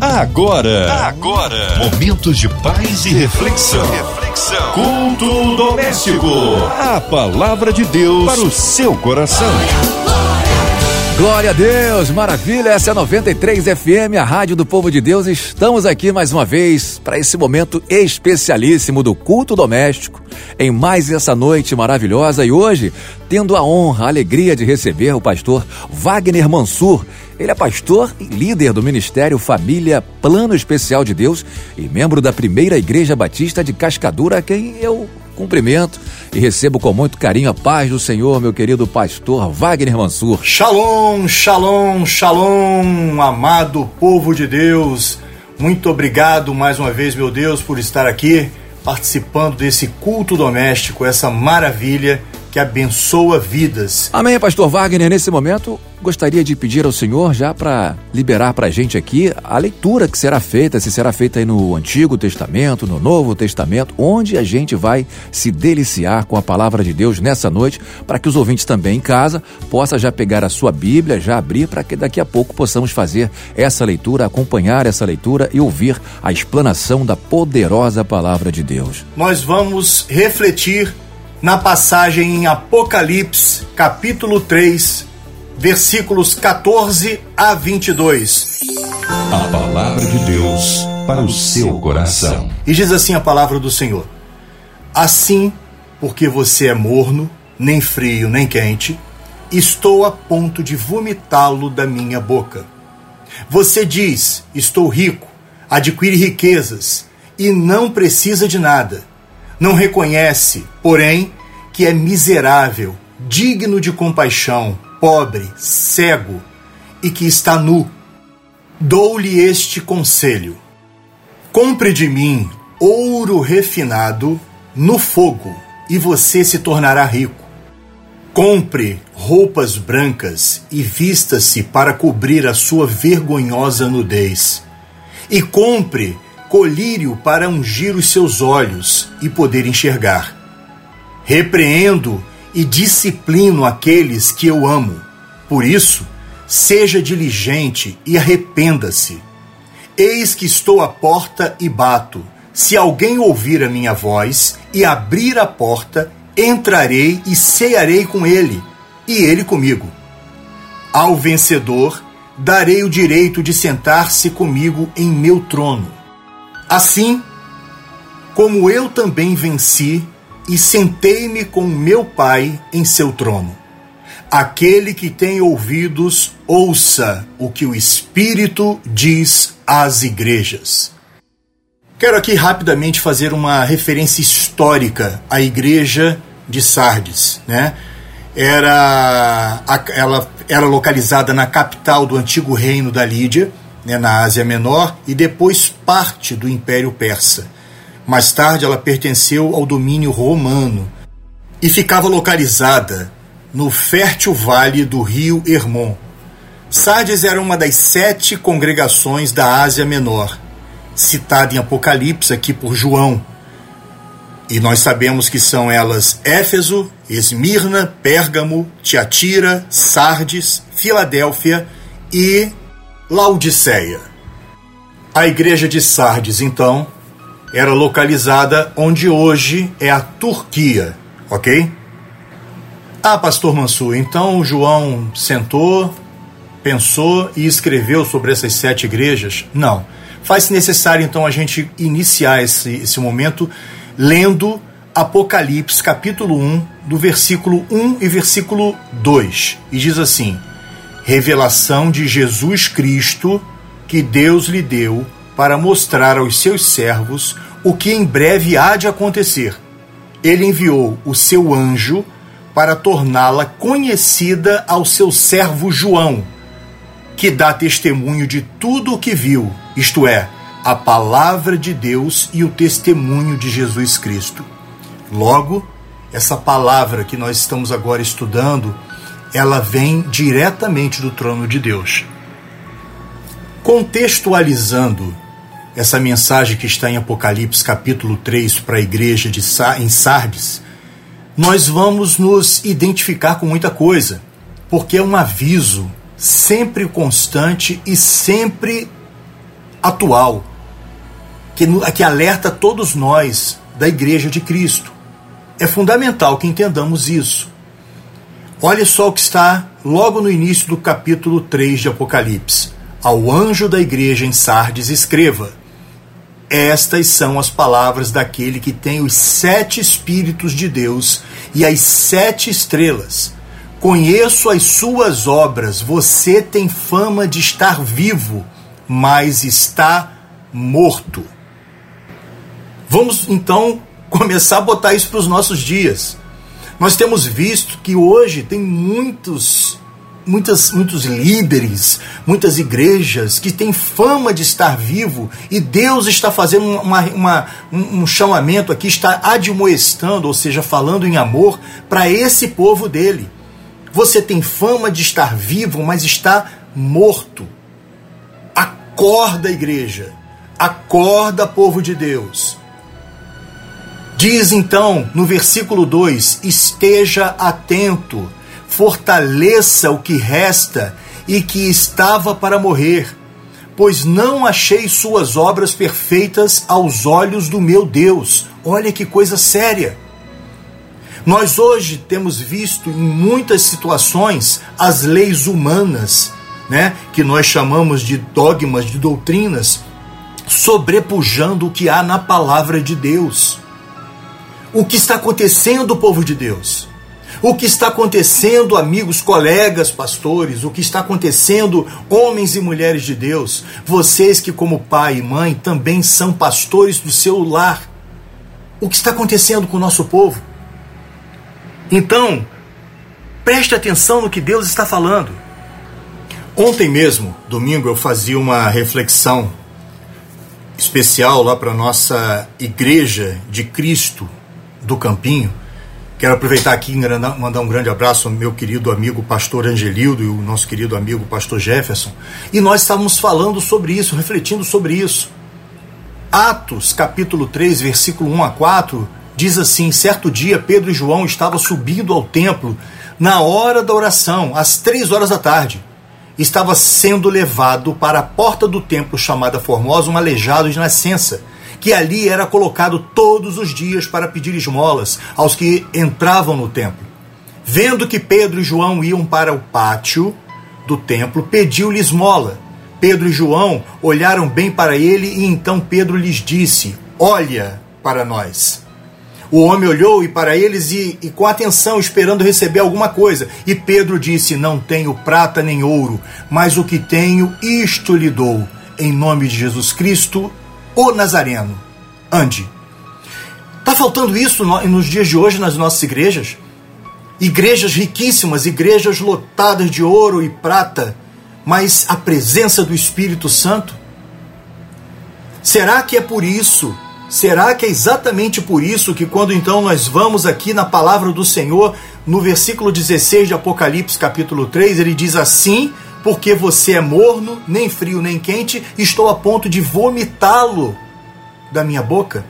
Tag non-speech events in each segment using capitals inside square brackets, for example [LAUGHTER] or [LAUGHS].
Agora, agora, momentos de paz e reflexão. reflexão. Culto doméstico. A palavra de Deus para o seu coração. Glória a Deus, maravilha, essa é a 93 FM, a rádio do povo de Deus. Estamos aqui mais uma vez para esse momento especialíssimo do culto doméstico, em mais essa noite maravilhosa e hoje tendo a honra, a alegria de receber o pastor Wagner Mansur. Ele é pastor e líder do Ministério Família Plano Especial de Deus e membro da primeira Igreja Batista de Cascadura, a quem eu cumprimento e recebo com muito carinho a paz do Senhor, meu querido pastor Wagner Mansur. Shalom, shalom, shalom, amado povo de Deus. Muito obrigado mais uma vez, meu Deus, por estar aqui participando desse culto doméstico, essa maravilha que abençoa vidas. Amém, pastor Wagner. Nesse momento, gostaria de pedir ao Senhor já para liberar para a gente aqui a leitura que será feita, se será feita aí no Antigo Testamento, no Novo Testamento, onde a gente vai se deliciar com a palavra de Deus nessa noite, para que os ouvintes também em casa possam já pegar a sua Bíblia, já abrir, para que daqui a pouco possamos fazer essa leitura, acompanhar essa leitura e ouvir a explanação da poderosa palavra de Deus. Nós vamos refletir na passagem em Apocalipse, capítulo 3, versículos 14 a 22. A palavra de Deus para o seu coração. E diz assim a palavra do Senhor: Assim, porque você é morno, nem frio, nem quente, estou a ponto de vomitá-lo da minha boca. Você diz: Estou rico, adquire riquezas e não precisa de nada não reconhece, porém, que é miserável, digno de compaixão, pobre, cego e que está nu. Dou-lhe este conselho: compre de mim ouro refinado no fogo, e você se tornará rico. Compre roupas brancas e vista-se para cobrir a sua vergonhosa nudez. E compre colírio para ungir os seus olhos e poder enxergar. Repreendo e disciplino aqueles que eu amo. Por isso, seja diligente e arrependa-se. Eis que estou à porta e bato. Se alguém ouvir a minha voz e abrir a porta, entrarei e cearei com ele, e ele comigo. Ao vencedor, darei o direito de sentar-se comigo em meu trono Assim como eu também venci e sentei-me com meu Pai em seu trono. Aquele que tem ouvidos, ouça o que o Espírito diz às igrejas. Quero aqui rapidamente fazer uma referência histórica à igreja de Sardes, né? Era, ela era localizada na capital do antigo reino da Lídia, né, na Ásia Menor e depois parte do Império Persa. Mais tarde, ela pertenceu ao domínio romano e ficava localizada no fértil vale do rio Hermon. Sardes era uma das sete congregações da Ásia Menor, citada em Apocalipse aqui por João. E nós sabemos que são elas Éfeso, Esmirna, Pérgamo, Tiatira, Sardes, Filadélfia e Laodiceia. A igreja de Sardes, então, era localizada onde hoje é a Turquia, ok? Ah, pastor Mansur, então João sentou, pensou e escreveu sobre essas sete igrejas? Não. Faz-se necessário então a gente iniciar esse, esse momento lendo Apocalipse, capítulo 1, do versículo 1 e versículo 2. E diz assim: revelação de Jesus Cristo que Deus lhe deu para mostrar aos seus servos o que em breve há de acontecer. Ele enviou o seu anjo para torná-la conhecida ao seu servo João, que dá testemunho de tudo o que viu, isto é, a palavra de Deus e o testemunho de Jesus Cristo. Logo, essa palavra que nós estamos agora estudando ela vem diretamente do trono de Deus. Contextualizando essa mensagem que está em Apocalipse capítulo 3 para a igreja de em Sardes, nós vamos nos identificar com muita coisa, porque é um aviso sempre constante e sempre atual que, que alerta todos nós da Igreja de Cristo. É fundamental que entendamos isso. Olha só o que está logo no início do capítulo 3 de Apocalipse. Ao anjo da igreja em Sardes, escreva: Estas são as palavras daquele que tem os sete Espíritos de Deus e as sete estrelas. Conheço as suas obras, você tem fama de estar vivo, mas está morto. Vamos então começar a botar isso para os nossos dias. Nós temos visto que hoje tem muitos, muitas, muitos líderes, muitas igrejas que têm fama de estar vivo e Deus está fazendo uma, uma, um, um chamamento aqui, está admoestando, ou seja, falando em amor para esse povo dele. Você tem fama de estar vivo, mas está morto. Acorda, igreja. Acorda, povo de Deus. Diz então no versículo 2: Esteja atento, fortaleça o que resta e que estava para morrer, pois não achei suas obras perfeitas aos olhos do meu Deus. Olha que coisa séria. Nós hoje temos visto em muitas situações as leis humanas, né, que nós chamamos de dogmas, de doutrinas, sobrepujando o que há na palavra de Deus o que está acontecendo, povo de Deus. O que está acontecendo, amigos, colegas, pastores, o que está acontecendo, homens e mulheres de Deus, vocês que, como pai e mãe, também são pastores do seu lar. O que está acontecendo com o nosso povo? Então, preste atenção no que Deus está falando. Ontem mesmo, domingo, eu fazia uma reflexão especial lá para a nossa Igreja de Cristo do Campinho. Quero aproveitar aqui e mandar um grande abraço ao meu querido amigo pastor Angelildo e o nosso querido amigo pastor Jefferson. E nós estávamos falando sobre isso, refletindo sobre isso. Atos, capítulo 3, versículo 1 a 4, diz assim: Certo dia, Pedro e João estavam subindo ao templo na hora da oração, às três horas da tarde. Estava sendo levado para a porta do templo chamada Formosa um aleijado de nascença que ali era colocado todos os dias para pedir esmolas aos que entravam no templo. Vendo que Pedro e João iam para o pátio do templo, pediu-lhe esmola. Pedro e João olharam bem para ele e então Pedro lhes disse: Olha para nós. O homem olhou e para eles e, e, com atenção, esperando receber alguma coisa. E Pedro disse: Não tenho prata nem ouro, mas o que tenho, isto lhe dou. Em nome de Jesus Cristo, o Nazareno. Ande. Está faltando isso nos dias de hoje nas nossas igrejas? Igrejas riquíssimas, igrejas lotadas de ouro e prata, mas a presença do Espírito Santo? Será que é por isso? Será que é exatamente por isso que quando então nós vamos aqui na palavra do Senhor, no versículo 16 de Apocalipse, capítulo 3, ele diz assim: porque você é morno, nem frio nem quente, estou a ponto de vomitá-lo da minha boca.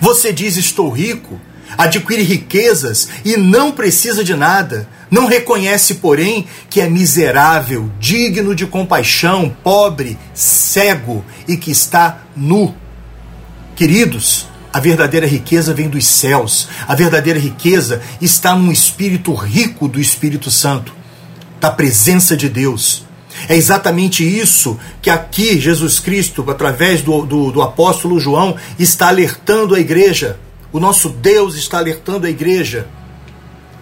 Você diz: Estou rico, adquire riquezas e não precisa de nada. Não reconhece, porém, que é miserável, digno de compaixão, pobre, cego e que está nu. Queridos, a verdadeira riqueza vem dos céus. A verdadeira riqueza está num espírito rico do Espírito Santo da presença de Deus. É exatamente isso que aqui Jesus Cristo, através do, do, do, apóstolo João, está alertando a igreja. O nosso Deus está alertando a igreja.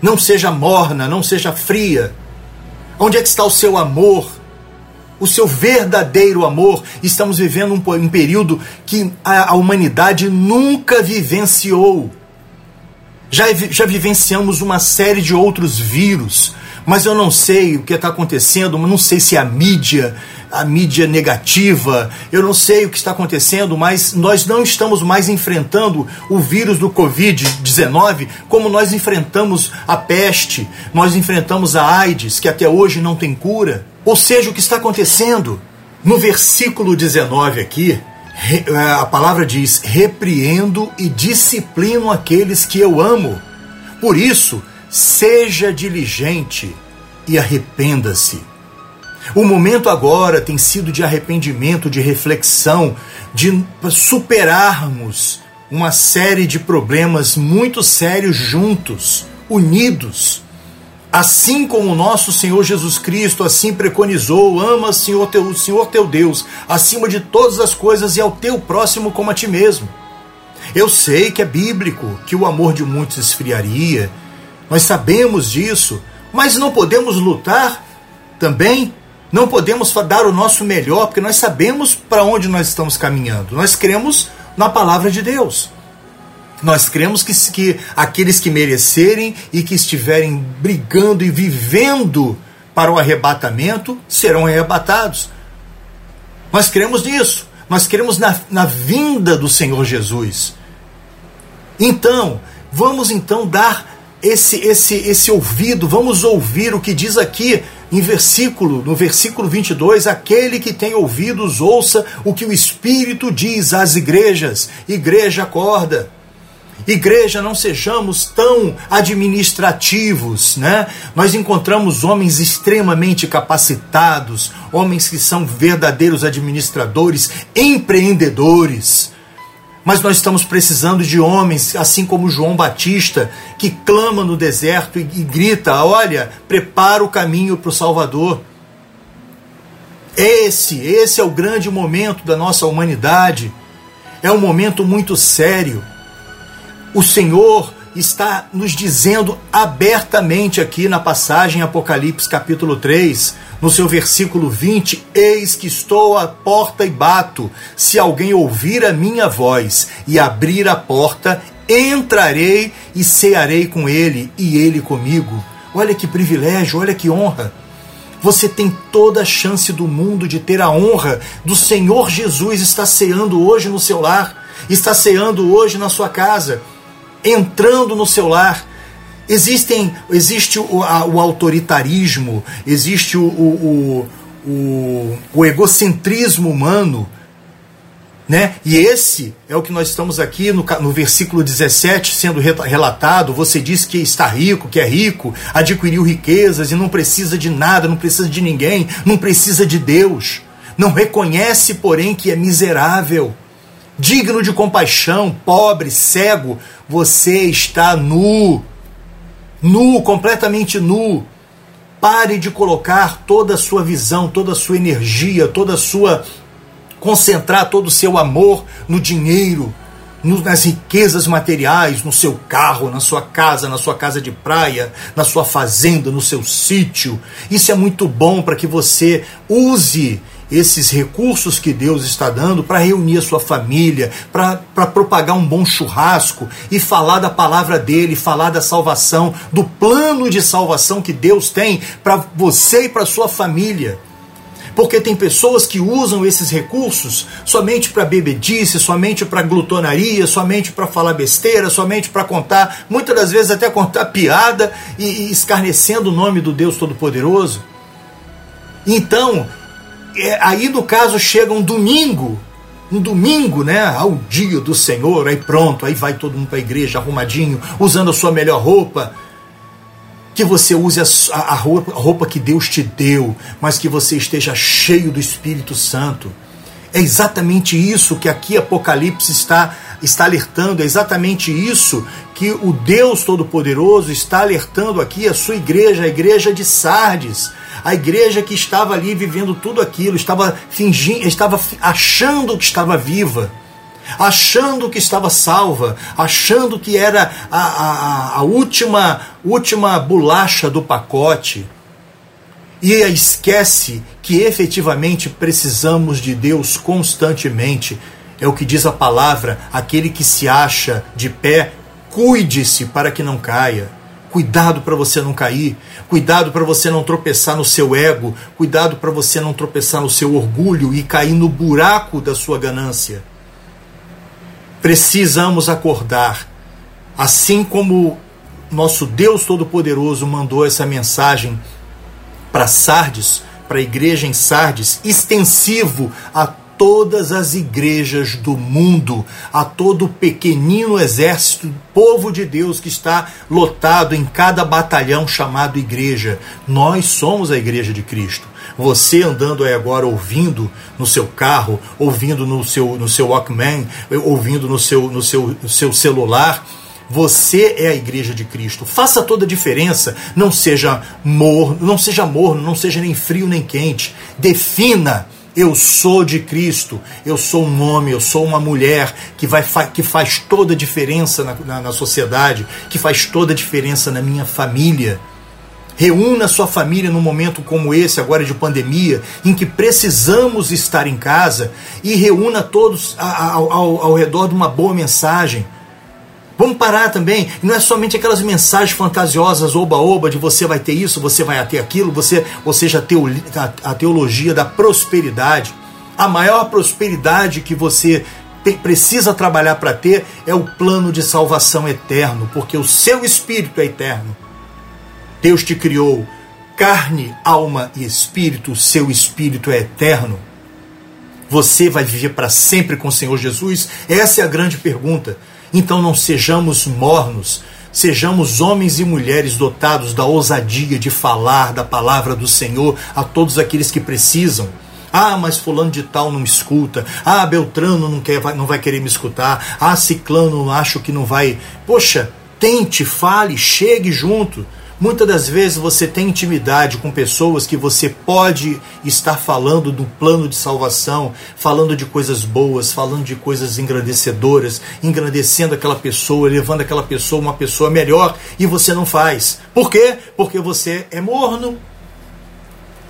Não seja morna, não seja fria. Onde é que está o seu amor? O seu verdadeiro amor? Estamos vivendo um, um período que a, a humanidade nunca vivenciou. Já, já vivenciamos uma série de outros vírus, mas eu não sei o que está acontecendo, não sei se é a mídia, a mídia negativa, eu não sei o que está acontecendo, mas nós não estamos mais enfrentando o vírus do Covid-19 como nós enfrentamos a peste, nós enfrentamos a AIDS, que até hoje não tem cura. Ou seja, o que está acontecendo? No versículo 19 aqui, a palavra diz: repreendo e disciplino aqueles que eu amo. Por isso, seja diligente e arrependa-se. O momento agora tem sido de arrependimento, de reflexão, de superarmos uma série de problemas muito sérios juntos, unidos. Assim como o nosso Senhor Jesus Cristo assim preconizou, ama Senhor teu, Senhor teu Deus acima de todas as coisas e ao teu próximo como a ti mesmo. Eu sei que é bíblico que o amor de muitos esfriaria, nós sabemos disso, mas não podemos lutar também, não podemos dar o nosso melhor, porque nós sabemos para onde nós estamos caminhando. Nós cremos na palavra de Deus. Nós cremos que, que aqueles que merecerem e que estiverem brigando e vivendo para o arrebatamento serão arrebatados. Nós cremos nisso. Nós cremos na, na vinda do Senhor Jesus. Então, vamos então dar esse esse esse ouvido, vamos ouvir o que diz aqui em versículo, no versículo 22, aquele que tem ouvidos ouça o que o Espírito diz às igrejas. Igreja acorda. Igreja, não sejamos tão administrativos, né? Nós encontramos homens extremamente capacitados, homens que são verdadeiros administradores, empreendedores. Mas nós estamos precisando de homens, assim como João Batista, que clama no deserto e, e grita: Olha, prepara o caminho para o Salvador. Esse, esse é o grande momento da nossa humanidade. É um momento muito sério. O Senhor está nos dizendo abertamente aqui na passagem Apocalipse capítulo 3, no seu versículo 20: Eis que estou à porta e bato. Se alguém ouvir a minha voz e abrir a porta, entrarei e cearei com ele e ele comigo. Olha que privilégio, olha que honra. Você tem toda a chance do mundo de ter a honra do Senhor Jesus estar ceando hoje no seu lar, está ceando hoje na sua casa entrando no seu lar. Existem, existe o, a, o autoritarismo, existe o, o, o, o egocentrismo humano, né? E esse é o que nós estamos aqui no, no versículo 17 sendo relatado. Você diz que está rico, que é rico, adquiriu riquezas e não precisa de nada, não precisa de ninguém, não precisa de Deus. Não reconhece, porém, que é miserável digno de compaixão, pobre, cego, você está nu. Nu, completamente nu. Pare de colocar toda a sua visão, toda a sua energia, toda a sua. concentrar todo o seu amor no dinheiro, nas riquezas materiais, no seu carro, na sua casa, na sua casa de praia, na sua fazenda, no seu sítio. Isso é muito bom para que você use esses recursos que Deus está dando para reunir a sua família, para propagar um bom churrasco e falar da palavra dele, falar da salvação, do plano de salvação que Deus tem para você e para sua família. Porque tem pessoas que usam esses recursos somente para bebedice, somente para glutonaria, somente para falar besteira, somente para contar, muitas das vezes até contar piada e, e escarnecendo o nome do Deus Todo-Poderoso. Então, aí no caso chega um domingo, um domingo, né, ao dia do Senhor, aí pronto, aí vai todo mundo para a igreja arrumadinho, usando a sua melhor roupa. Que você use a, a, roupa, a roupa que Deus te deu, mas que você esteja cheio do Espírito Santo. É exatamente isso que aqui Apocalipse está, está alertando, é exatamente isso que o Deus Todo-Poderoso está alertando aqui a sua igreja, a igreja de Sardes a igreja que estava ali vivendo tudo aquilo, estava fingindo, estava achando que estava viva, achando que estava salva, achando que era a, a, a última, última bolacha do pacote. E esquece que efetivamente precisamos de Deus constantemente. É o que diz a palavra: aquele que se acha de pé, cuide-se para que não caia. Cuidado para você não cair, cuidado para você não tropeçar no seu ego, cuidado para você não tropeçar no seu orgulho e cair no buraco da sua ganância. Precisamos acordar, assim como nosso Deus Todo-Poderoso mandou essa mensagem para Sardes, para a igreja em Sardes, extensivo a todas as igrejas do mundo, a todo o pequenino exército, povo de Deus que está lotado em cada batalhão chamado igreja. Nós somos a igreja de Cristo. Você andando aí agora ouvindo no seu carro, ouvindo no seu, no seu Walkman, ouvindo no seu, no seu, no seu celular, você é a igreja de Cristo. Faça toda a diferença. Não seja morno, não seja morno, não seja nem frio nem quente. Defina eu sou de Cristo, eu sou um homem, eu sou uma mulher que, vai, que faz toda a diferença na, na, na sociedade, que faz toda a diferença na minha família. Reúna sua família num momento como esse, agora de pandemia, em que precisamos estar em casa, e reúna todos ao, ao, ao redor de uma boa mensagem Vamos parar também. Não é somente aquelas mensagens fantasiosas, oba-oba, de você vai ter isso, você vai ter aquilo, você, ou seja, a teologia da prosperidade. A maior prosperidade que você precisa trabalhar para ter é o plano de salvação eterno, porque o seu espírito é eterno. Deus te criou carne, alma e espírito, o seu espírito é eterno. Você vai viver para sempre com o Senhor Jesus? Essa é a grande pergunta. Então não sejamos mornos, sejamos homens e mulheres dotados da ousadia de falar da palavra do Senhor a todos aqueles que precisam. Ah, mas fulano de tal não me escuta. Ah, Beltrano não, quer, não vai querer me escutar. Ah, Ciclano acho que não vai. Poxa, tente, fale, chegue junto. Muitas das vezes você tem intimidade com pessoas que você pode estar falando do plano de salvação, falando de coisas boas, falando de coisas engrandecedoras, engrandecendo aquela pessoa, levando aquela pessoa uma pessoa melhor e você não faz. Por quê? Porque você é morno.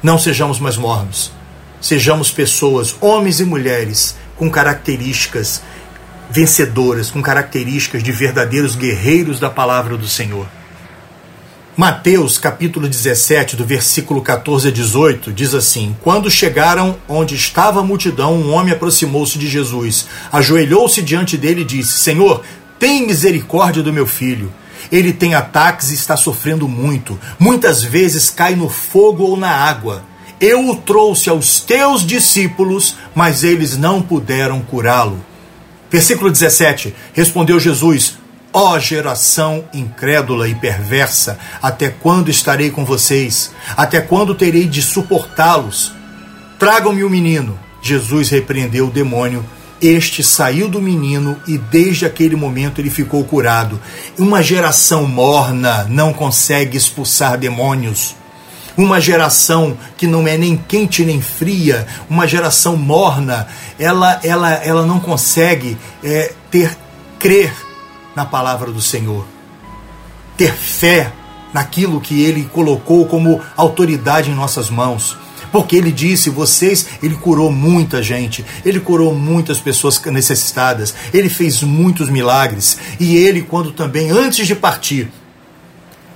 Não sejamos mais mornos. Sejamos pessoas, homens e mulheres, com características vencedoras, com características de verdadeiros guerreiros da palavra do Senhor. Mateus capítulo 17, do versículo 14 a 18, diz assim: Quando chegaram onde estava a multidão, um homem aproximou-se de Jesus, ajoelhou-se diante dele e disse: Senhor, tem misericórdia do meu filho. Ele tem ataques e está sofrendo muito. Muitas vezes cai no fogo ou na água. Eu o trouxe aos teus discípulos, mas eles não puderam curá-lo. Versículo 17: Respondeu Jesus: Ó oh, geração incrédula e perversa, até quando estarei com vocês? Até quando terei de suportá-los? Tragam-me o menino. Jesus repreendeu o demônio. Este saiu do menino e desde aquele momento ele ficou curado. Uma geração morna não consegue expulsar demônios. Uma geração que não é nem quente nem fria, uma geração morna, ela, ela, ela não consegue é, ter crer na palavra do Senhor. Ter fé naquilo que ele colocou como autoridade em nossas mãos. Porque ele disse, vocês, ele curou muita gente, ele curou muitas pessoas necessitadas, ele fez muitos milagres. E ele, quando também, antes de partir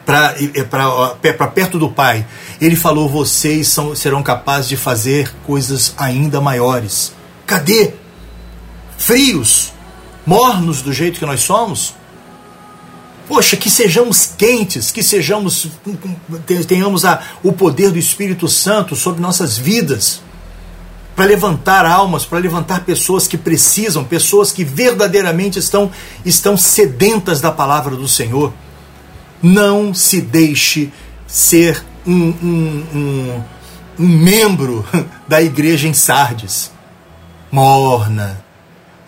para perto do Pai, ele falou: vocês são, serão capazes de fazer coisas ainda maiores. Cadê? Frios, mornos do jeito que nós somos? Poxa, que sejamos quentes, que sejamos tenhamos a, o poder do Espírito Santo sobre nossas vidas para levantar almas, para levantar pessoas que precisam, pessoas que verdadeiramente estão estão sedentas da palavra do Senhor. Não se deixe ser um, um, um, um membro [LAUGHS] da igreja em Sardes, morna,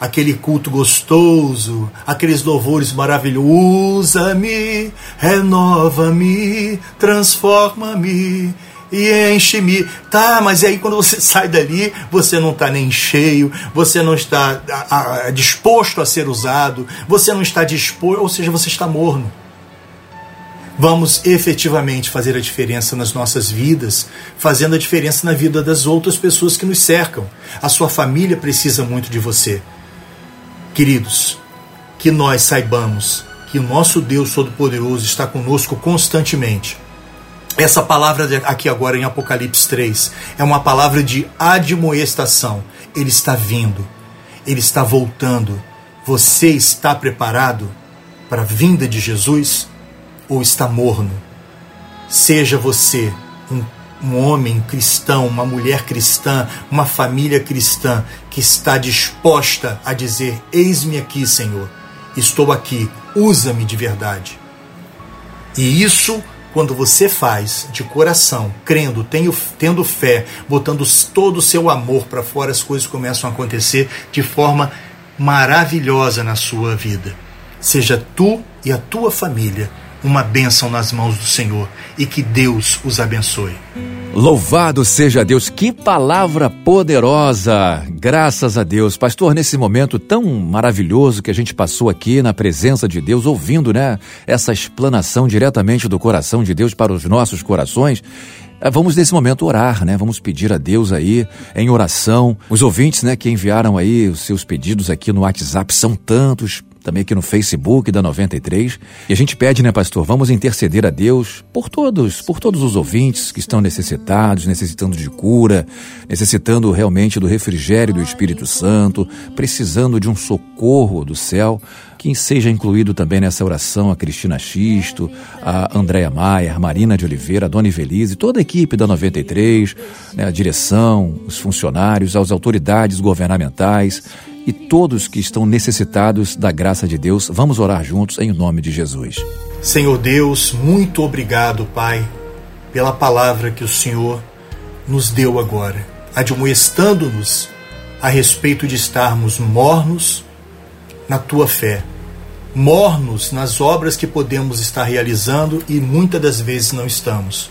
aquele culto gostoso, aqueles louvores maravilhosos. Usa-me, renova-me, transforma-me e enche-me. Tá, mas aí quando você sai dali, você não está nem cheio, você não está a, a, disposto a ser usado, você não está disposto, ou seja, você está morno. Vamos efetivamente fazer a diferença nas nossas vidas, fazendo a diferença na vida das outras pessoas que nos cercam. A sua família precisa muito de você. Queridos, que nós saibamos que o nosso Deus Todo-Poderoso está conosco constantemente. Essa palavra aqui agora em Apocalipse 3 é uma palavra de admoestação. Ele está vindo, ele está voltando. Você está preparado para a vinda de Jesus ou está morno? Seja você um um homem cristão, uma mulher cristã, uma família cristã que está disposta a dizer: Eis-me aqui, Senhor, estou aqui, usa-me de verdade. E isso quando você faz de coração, crendo, tenho, tendo fé, botando todo o seu amor para fora, as coisas começam a acontecer de forma maravilhosa na sua vida. Seja tu e a tua família uma bênção nas mãos do Senhor e que Deus os abençoe. Louvado seja Deus, que palavra poderosa! Graças a Deus. Pastor, nesse momento tão maravilhoso que a gente passou aqui na presença de Deus, ouvindo, né, essa explanação diretamente do coração de Deus para os nossos corações, eh, Vamos nesse momento orar, né? Vamos pedir a Deus aí em oração. Os ouvintes, né, que enviaram aí os seus pedidos aqui no WhatsApp são tantos também aqui no Facebook da 93. E a gente pede, né, pastor, vamos interceder a Deus por todos, por todos os ouvintes que estão necessitados, necessitando de cura, necessitando realmente do refrigério do Espírito Santo, precisando de um socorro do céu. Que seja incluído também nessa oração a Cristina Xisto, a Andréa Maia, a Marina de Oliveira, a Dona Ivelise, toda a equipe da 93, né, a direção, os funcionários, as autoridades governamentais e todos que estão necessitados da graça de Deus. Vamos orar juntos em nome de Jesus. Senhor Deus, muito obrigado, Pai, pela palavra que o Senhor nos deu agora, admoestando-nos a respeito de estarmos mornos na tua fé, mornos nas obras que podemos estar realizando e muitas das vezes não estamos.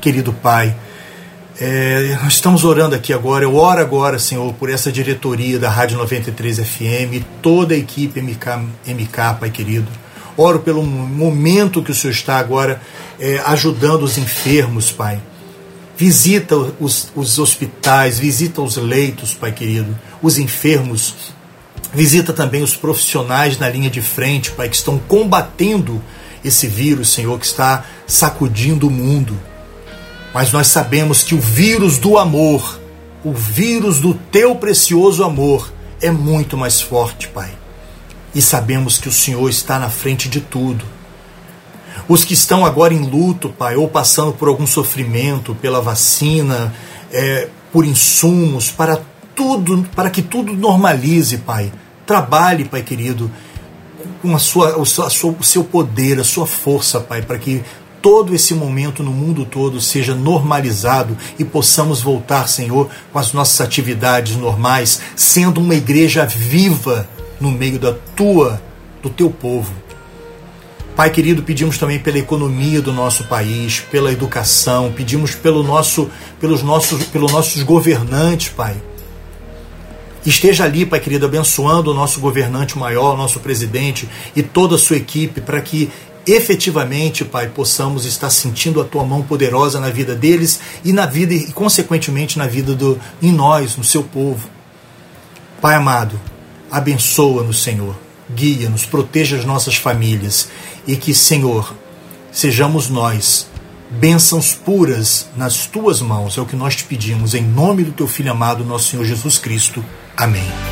Querido Pai, é, nós estamos orando aqui agora, eu oro agora, Senhor, por essa diretoria da Rádio 93 FM, toda a equipe MK, MK Pai querido. Oro pelo momento que o Senhor está agora é, ajudando os enfermos, Pai. Visita os, os hospitais, visita os leitos, Pai querido, os enfermos. Visita também os profissionais na linha de frente, Pai, que estão combatendo esse vírus, Senhor, que está sacudindo o mundo mas nós sabemos que o vírus do amor, o vírus do teu precioso amor, é muito mais forte, Pai. E sabemos que o Senhor está na frente de tudo. Os que estão agora em luto, Pai, ou passando por algum sofrimento, pela vacina, é, por insumos, para tudo, para que tudo normalize, Pai. Trabalhe, Pai querido, com a sua, o seu poder, a sua força, Pai, para que todo esse momento no mundo todo seja normalizado e possamos voltar, Senhor, com as nossas atividades normais, sendo uma igreja viva no meio da tua, do teu povo. Pai querido, pedimos também pela economia do nosso país, pela educação, pedimos pelo nosso, pelos nossos, pelos nossos governantes, Pai. Esteja ali, Pai querido, abençoando o nosso governante maior, nosso presidente e toda a sua equipe, para que efetivamente, Pai, possamos estar sentindo a tua mão poderosa na vida deles e na vida e consequentemente na vida do em nós, no seu povo. Pai amado, abençoa-nos, Senhor. Guia-nos, proteja as nossas famílias e que, Senhor, sejamos nós bênçãos puras nas tuas mãos. É o que nós te pedimos em nome do teu filho amado, nosso Senhor Jesus Cristo. Amém.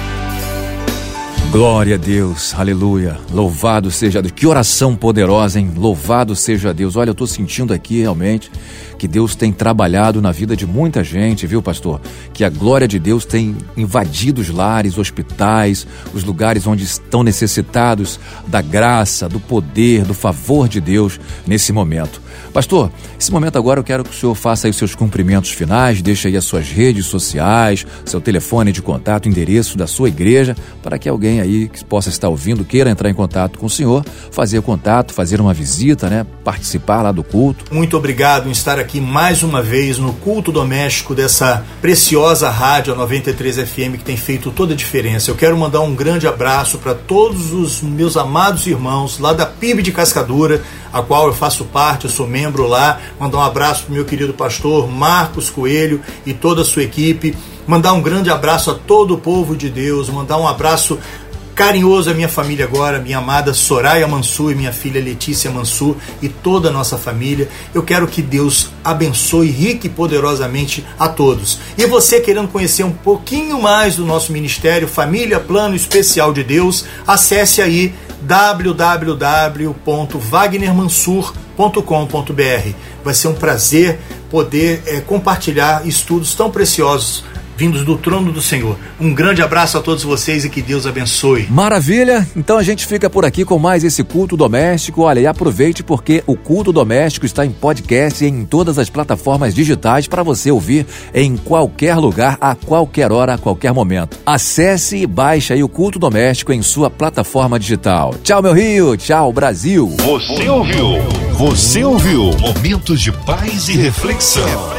Glória a Deus, aleluia. Louvado seja Deus. Que oração poderosa, hein? Louvado seja Deus. Olha, eu estou sentindo aqui realmente que Deus tem trabalhado na vida de muita gente, viu, pastor? Que a glória de Deus tem invadido os lares, hospitais, os lugares onde estão necessitados da graça, do poder, do favor de Deus nesse momento. Pastor, esse momento agora eu quero que o senhor faça aí os seus cumprimentos finais, deixe aí as suas redes sociais, seu telefone de contato, endereço da sua igreja, para que alguém aí que possa estar ouvindo queira entrar em contato com o senhor, fazer contato, fazer uma visita, né, participar lá do culto. Muito obrigado em estar aqui mais uma vez no culto doméstico dessa preciosa rádio 93 FM que tem feito toda a diferença. Eu quero mandar um grande abraço para todos os meus amados irmãos lá da PIB de Cascadura, a qual eu faço parte, eu sou membro lá. Mandar um abraço para meu querido pastor Marcos Coelho e toda a sua equipe. Mandar um grande abraço a todo o povo de Deus. Mandar um abraço carinhoso à minha família agora, minha amada Soraya Mansur e minha filha Letícia Mansur e toda a nossa família. Eu quero que Deus abençoe rique e poderosamente a todos. E você querendo conhecer um pouquinho mais do nosso ministério Família Plano Especial de Deus, acesse aí www.wagnermansur.com.br. Vai ser um prazer poder é, compartilhar estudos tão preciosos vindos do trono do Senhor. Um grande abraço a todos vocês e que Deus abençoe. Maravilha! Então a gente fica por aqui com mais esse culto doméstico. Olha, e aproveite porque o culto doméstico está em podcast e em todas as plataformas digitais para você ouvir em qualquer lugar, a qualquer hora, a qualquer momento. Acesse e baixe aí o culto doméstico em sua plataforma digital. Tchau, meu Rio! Tchau, Brasil! Você ouviu? Você ouviu? Momentos de paz e reflexão.